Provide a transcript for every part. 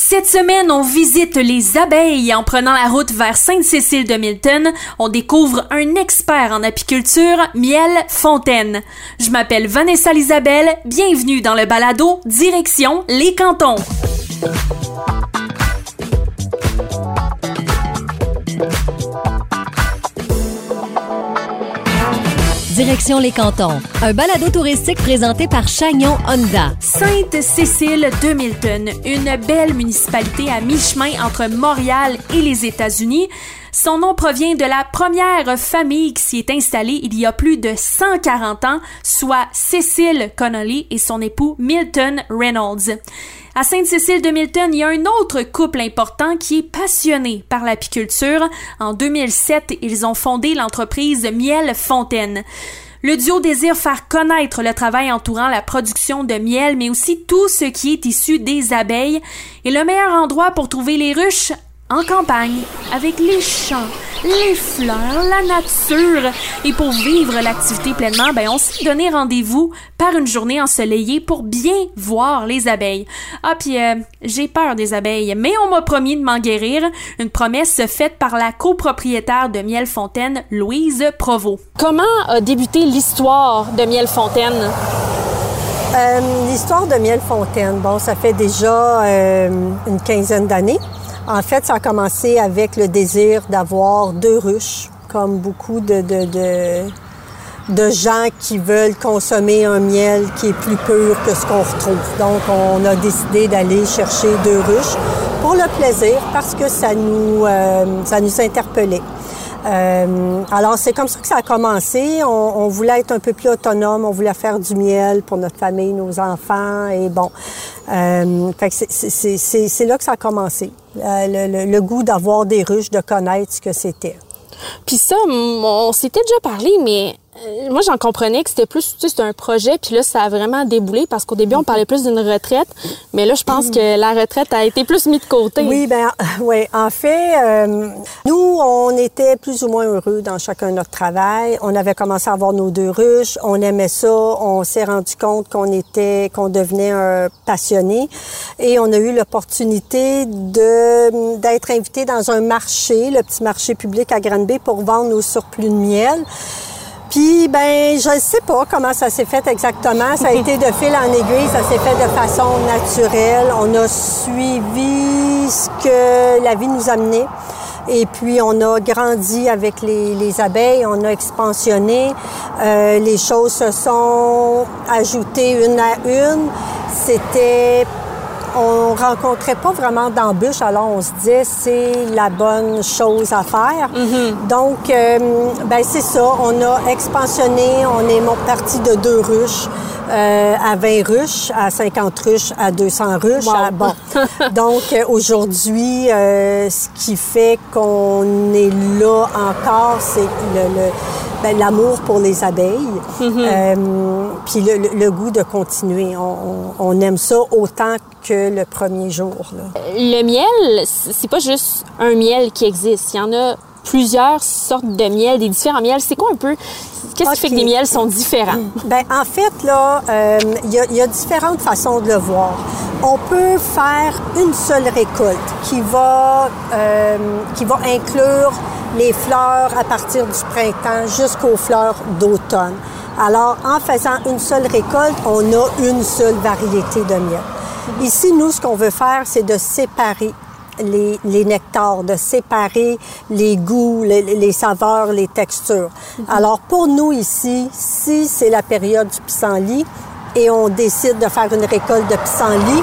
Cette semaine, on visite les abeilles en prenant la route vers Sainte-Cécile de Milton. On découvre un expert en apiculture, Miel Fontaine. Je m'appelle Vanessa Lisabelle. Bienvenue dans le balado Direction les cantons. Direction les cantons, un balado touristique présenté par Chagnon Honda. Sainte-Cécile de Milton, une belle municipalité à mi-chemin entre Montréal et les États-Unis. Son nom provient de la première famille qui s'y est installée il y a plus de 140 ans, soit Cécile Connolly et son époux Milton Reynolds. À Sainte-Cécile de Milton, il y a un autre couple important qui est passionné par l'apiculture. En 2007, ils ont fondé l'entreprise Miel Fontaine. Le duo désire faire connaître le travail entourant la production de miel, mais aussi tout ce qui est issu des abeilles. Et le meilleur endroit pour trouver les ruches, en campagne, avec les champs, les fleurs, la nature. Et pour vivre l'activité pleinement, ben, on s'est donné rendez-vous par une journée ensoleillée pour bien voir les abeilles. Ah, puis euh, j'ai peur des abeilles, mais on m'a promis de m'en guérir. Une promesse faite par la copropriétaire de Miel Fontaine, Louise Provost. Comment a débuté l'histoire de Miel Fontaine? Euh, l'histoire de Miel Fontaine, bon, ça fait déjà euh, une quinzaine d'années. En fait, ça a commencé avec le désir d'avoir deux ruches, comme beaucoup de, de, de, gens qui veulent consommer un miel qui est plus pur que ce qu'on retrouve. Donc, on a décidé d'aller chercher deux ruches pour le plaisir parce que ça nous, euh, ça nous interpellait. Euh, alors, c'est comme ça que ça a commencé. On, voulait être un peu plus autonome, on voulait faire du miel pour notre famille, nos enfants, et bon. Euh, que c'est là que ça a commencé. Euh, le, le, goût d'avoir des ruches, de connaître ce que c'était. Puis ça, on s'était déjà parlé, mais moi, j'en comprenais que c'était plus, tu sais, c'était un projet, puis là, ça a vraiment déboulé parce qu'au début, on parlait plus d'une retraite, mais là, je pense que la retraite a été plus mise de côté. Oui, ben, oui. En fait, euh, nous, on était plus ou moins heureux dans chacun de notre travail. On avait commencé à avoir nos deux ruches, on aimait ça, on s'est rendu compte qu'on était, qu'on devenait un passionné, et on a eu l'opportunité de d'être invité dans un marché, le petit marché public à Granby, pour vendre nos surplus de miel. Puis, ben, je sais pas comment ça s'est fait exactement. Ça a été de fil en aiguille, ça s'est fait de façon naturelle. On a suivi ce que la vie nous a amené. Et puis, on a grandi avec les, les abeilles, on a expansionné. Euh, les choses se sont ajoutées une à une. C'était on rencontrait pas vraiment d'embûches, alors on se disait c'est la bonne chose à faire. Mm-hmm. Donc, euh, ben c'est ça. On a expansionné. On est parti de deux ruches euh, à 20 ruches, à 50 ruches, à 200 ruches. bon. Donc, euh, aujourd'hui, euh, ce qui fait qu'on est là encore, c'est le, le ben, l'amour pour les abeilles, mm-hmm. euh, puis le, le, goût de continuer. On, on, aime ça autant que le premier jour. Là. Le miel, c'est pas juste un miel qui existe. Il y en a plusieurs sortes de miel, des différents miels. C'est quoi un peu Qu'est-ce qui fait que les miels sont différents? Ben en fait là, il euh, y, y, a différentes façons de le voir. On peut faire une seule récolte qui va euh, qui va inclure les fleurs à partir du printemps jusqu'aux fleurs d'automne. Alors, en faisant une seule récolte, on a une seule variété de miel. Ici, nous, ce qu'on veut faire, c'est de séparer les, les, nectars, de séparer les goûts, les, les saveurs, les textures. Mm -hmm. Alors, pour nous ici, si c'est la période du pissenlit et on décide de faire une récolte de pissenlit,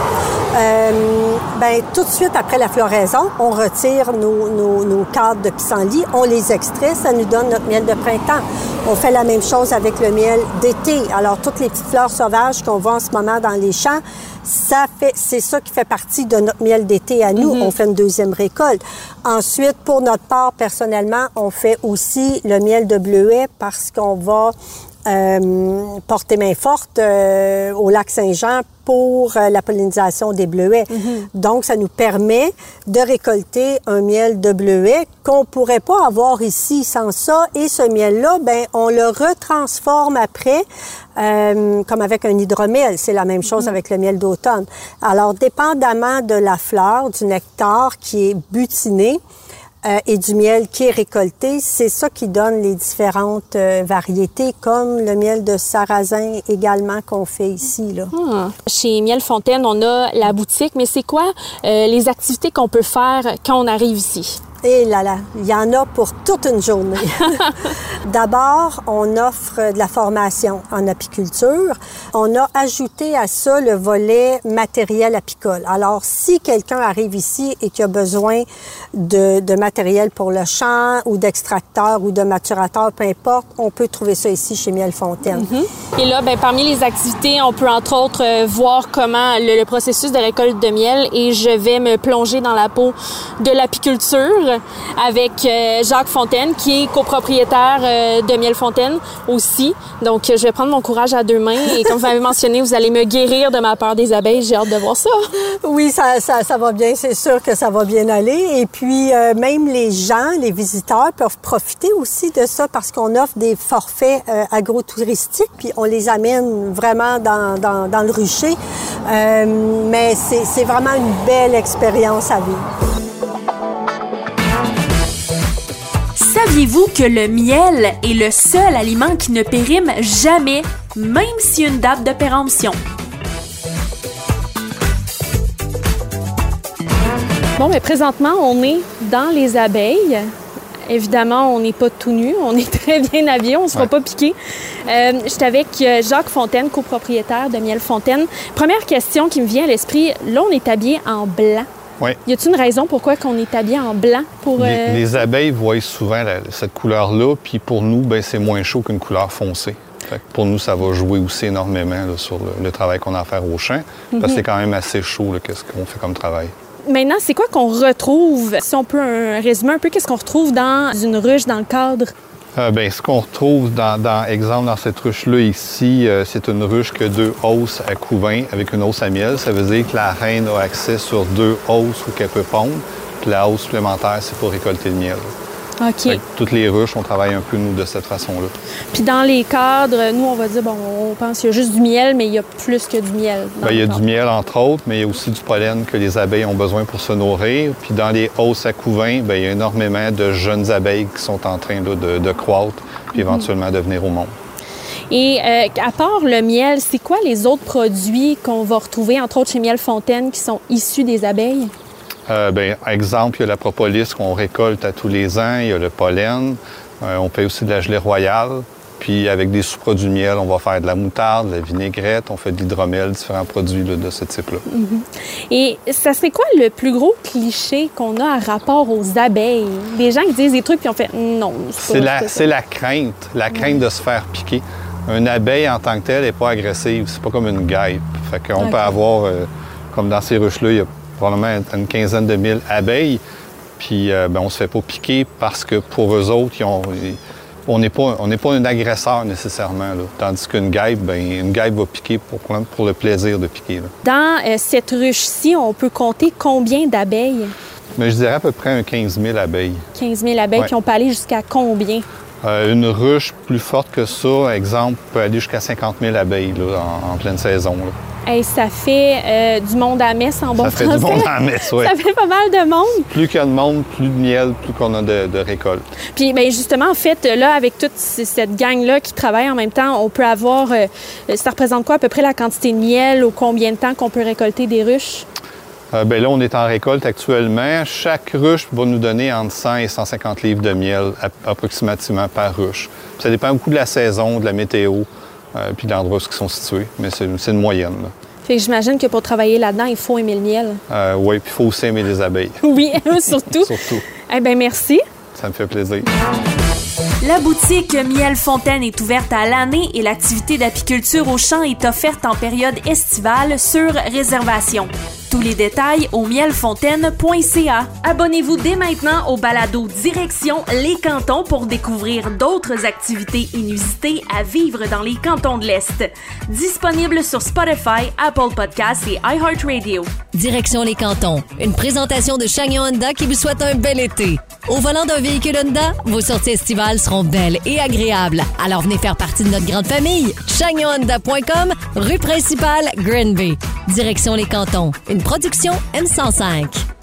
euh, ben, tout de suite après la floraison, on retire nos, nos, nos cadres de pissenlit, on les extrait, ça nous donne notre miel de printemps. On fait la même chose avec le miel d'été. Alors, toutes les petites fleurs sauvages qu'on voit en ce moment dans les champs, ça fait, c'est ça qui fait partie de notre miel d'été à nous. Mm -hmm. On fait une deuxième récolte. Ensuite, pour notre part, personnellement, on fait aussi le miel de bleuet parce qu'on va euh, porter main forte euh, au lac Saint-Jean pour euh, la pollinisation des bleuets. Donc, ça nous permet de récolter un miel de bleuet qu'on pourrait pas avoir ici sans ça. Et ce miel-là, ben, on le retransforme après, euh, comme avec un hydromel. C'est la même chose avec le miel d'automne. Alors, dépendamment de la fleur, du nectar qui est butiné, euh, et du miel qui est récolté, c'est ça qui donne les différentes euh, variétés, comme le miel de sarrasin également qu'on fait ici. Là. Ah. Chez Miel Fontaine, on a la boutique, mais c'est quoi euh, les activités qu'on peut faire quand on arrive ici? Et là là, il y en a pour toute une journée. D'abord, on offre de la formation en apiculture. On a ajouté à ça le volet matériel apicole. Alors, si quelqu'un arrive ici et qui a besoin de, de matériel pour le champ ou d'extracteur ou de maturateur, peu importe, on peut trouver ça ici chez Miel Fontaine. Et là, ben, parmi les activités, on peut entre autres euh, voir comment le, le processus de récolte de miel et je vais me plonger dans la peau de l'apiculture avec euh, Jacques Fontaine, qui est copropriétaire euh, de Miel Fontaine aussi. Donc, euh, je vais prendre mon courage à deux mains et comme vous m'avez mentionné, vous allez me guérir de ma peur des abeilles. J'ai hâte de voir ça. Oui, ça, va bien, c'est sûr que ça va bien aller. Et puis, même les gens, les visiteurs peuvent profiter aussi de ça parce qu'on offre des forfaits euh, agrotouristiques, puis on les amène vraiment dans, le rucher. Mais c'est vraiment une belle expérience à vivre. Saviez-vous que le miel est le seul aliment qui ne périme jamais, même s'il y a une date de péremption? Bon, mais présentement, on est dans les abeilles. Évidemment, on n'est pas tout nu, on est très bien habillé, on ne se fera Ouais. pas piquer. Euh, je suis avec euh, Jacques Fontaine, copropriétaire de Miel Fontaine. Première question qui me vient à l'esprit, là, on est habillé en blanc. Oui. Y a-t-il une raison pourquoi qu'on est habillé en blanc pour Les, euh, les abeilles voient souvent la- cette couleur-là, puis pour nous, ben, c'est moins chaud qu'une couleur foncée. Fait que pour nous, ça va jouer aussi énormément là, sur le, le travail qu'on a à faire au champ, parce Mhm. que c'est quand même assez chaud là, qu'est-ce qu'on fait comme travail. Maintenant, c'est quoi qu'on retrouve Si on peut un, résumer un peu, qu'est-ce qu'on retrouve dans une ruche dans le cadre? Euh, ben, ce qu'on retrouve, dans, dans- exemple, dans cette ruche-là ici, euh, c'est une ruche que deux hausses à couvain avec une hausse à miel. Ça veut dire que la reine a accès sur deux hausses où qu'elle peut pondre. Puis la hausse supplémentaire, c'est pour récolter le miel. Ok. Que toutes les ruches, on travaille un peu, nous, de cette façon-là. Puis dans les cadres, nous, on va dire bon, on pense qu'il y a juste du miel, mais il y a plus que du miel. Ben, il y a du miel, entre autres, mais il y a aussi du pollen que les abeilles ont besoin pour se nourrir. Puis dans les hausses à couvain, ben, il y a énormément de jeunes abeilles qui sont en train là, de, de croître, puis éventuellement de venir au monde. Et euh, à part le miel, c'est quoi les autres produits qu'on va retrouver, entre autres chez Miel Fontaine, qui sont issus des abeilles? Euh, ben, exemple, il y a la propolis qu'on récolte à tous les ans, il y a le pollen, Euh, on fait aussi de la gelée royale. Puis avec des sous-produits miel, on va faire de la moutarde, de la vinaigrette, on fait de l'hydromel, différents produits là, de ce type-là. Et ça serait quoi le plus gros cliché qu'on a à rapport aux abeilles? Des gens qui disent des trucs puis on fait non, c'est la, la crainte, la crainte de se faire piquer. Une abeille en tant que telle n'est pas agressive, c'est pas comme une guêpe. Fait qu'on peut avoir, euh, comme dans ces ruches-là, il y a probablement une quinzaine de mille abeilles, puis euh, ben, on se fait pas piquer parce que pour eux autres, ils ont- ils- on n'est pas, on pas un agresseur nécessairement. là. Tandis qu'une guêpe, ben, une guêpe va piquer pour, pour le plaisir de piquer. là. Dans euh, cette ruche-ci, on peut compter combien d'abeilles? Mais je dirais à peu près un 15 000 abeilles. 15 000 abeilles, Ouais. puis on peut aller jusqu'à combien? Euh, une ruche plus forte que ça, exemple, peut aller jusqu'à 50 000 abeilles là, en, en pleine saison. là. Hey, ça fait euh, du monde à messe en bon Ça fait français. du monde en messe, oui. Ça fait pas mal de monde. Plus qu'il y a de monde, plus de miel, plus qu'on a de, de récolte. Puis ben justement, en fait, là, avec toute cette gang-là qui travaille en même temps, on peut avoir... euh, ça représente quoi à peu près la quantité de miel ou combien de temps qu'on peut récolter des ruches? Euh, ben là, on est en récolte actuellement. Chaque ruche va nous donner entre 100 et 150 livres de miel approximativement par ruche. Ça dépend beaucoup de la saison, de la météo, euh, puis l'endroit où ils sont situés. Mais c'est c'est une moyenne. là. Fait que j'imagine que pour travailler là-dedans, il faut aimer le miel. Euh, oui, puis il faut aussi aimer les abeilles. Oui, surtout. Surtout. Eh bien, merci. Ça me fait plaisir. La boutique Miel Fontaine est ouverte à l'année et l'activité d'apiculture au champ est offerte en période estivale sur réservation. Les détails au mielfontaine.ca. Abonnez-vous dès maintenant au balado Direction les cantons pour découvrir d'autres activités inusitées à vivre dans les cantons de l'Est. Disponible sur Spotify, Apple Podcasts et iHeartRadio. Direction les cantons. Une présentation de Chagnon Honda qui vous souhaite un bel été. Au volant d'un véhicule Honda, vos sorties estivales seront belles et agréables. Alors venez faire partie de notre grande famille. ChagnonHonda.com, rue principale, Green Bay. Direction les cantons. Une production M105.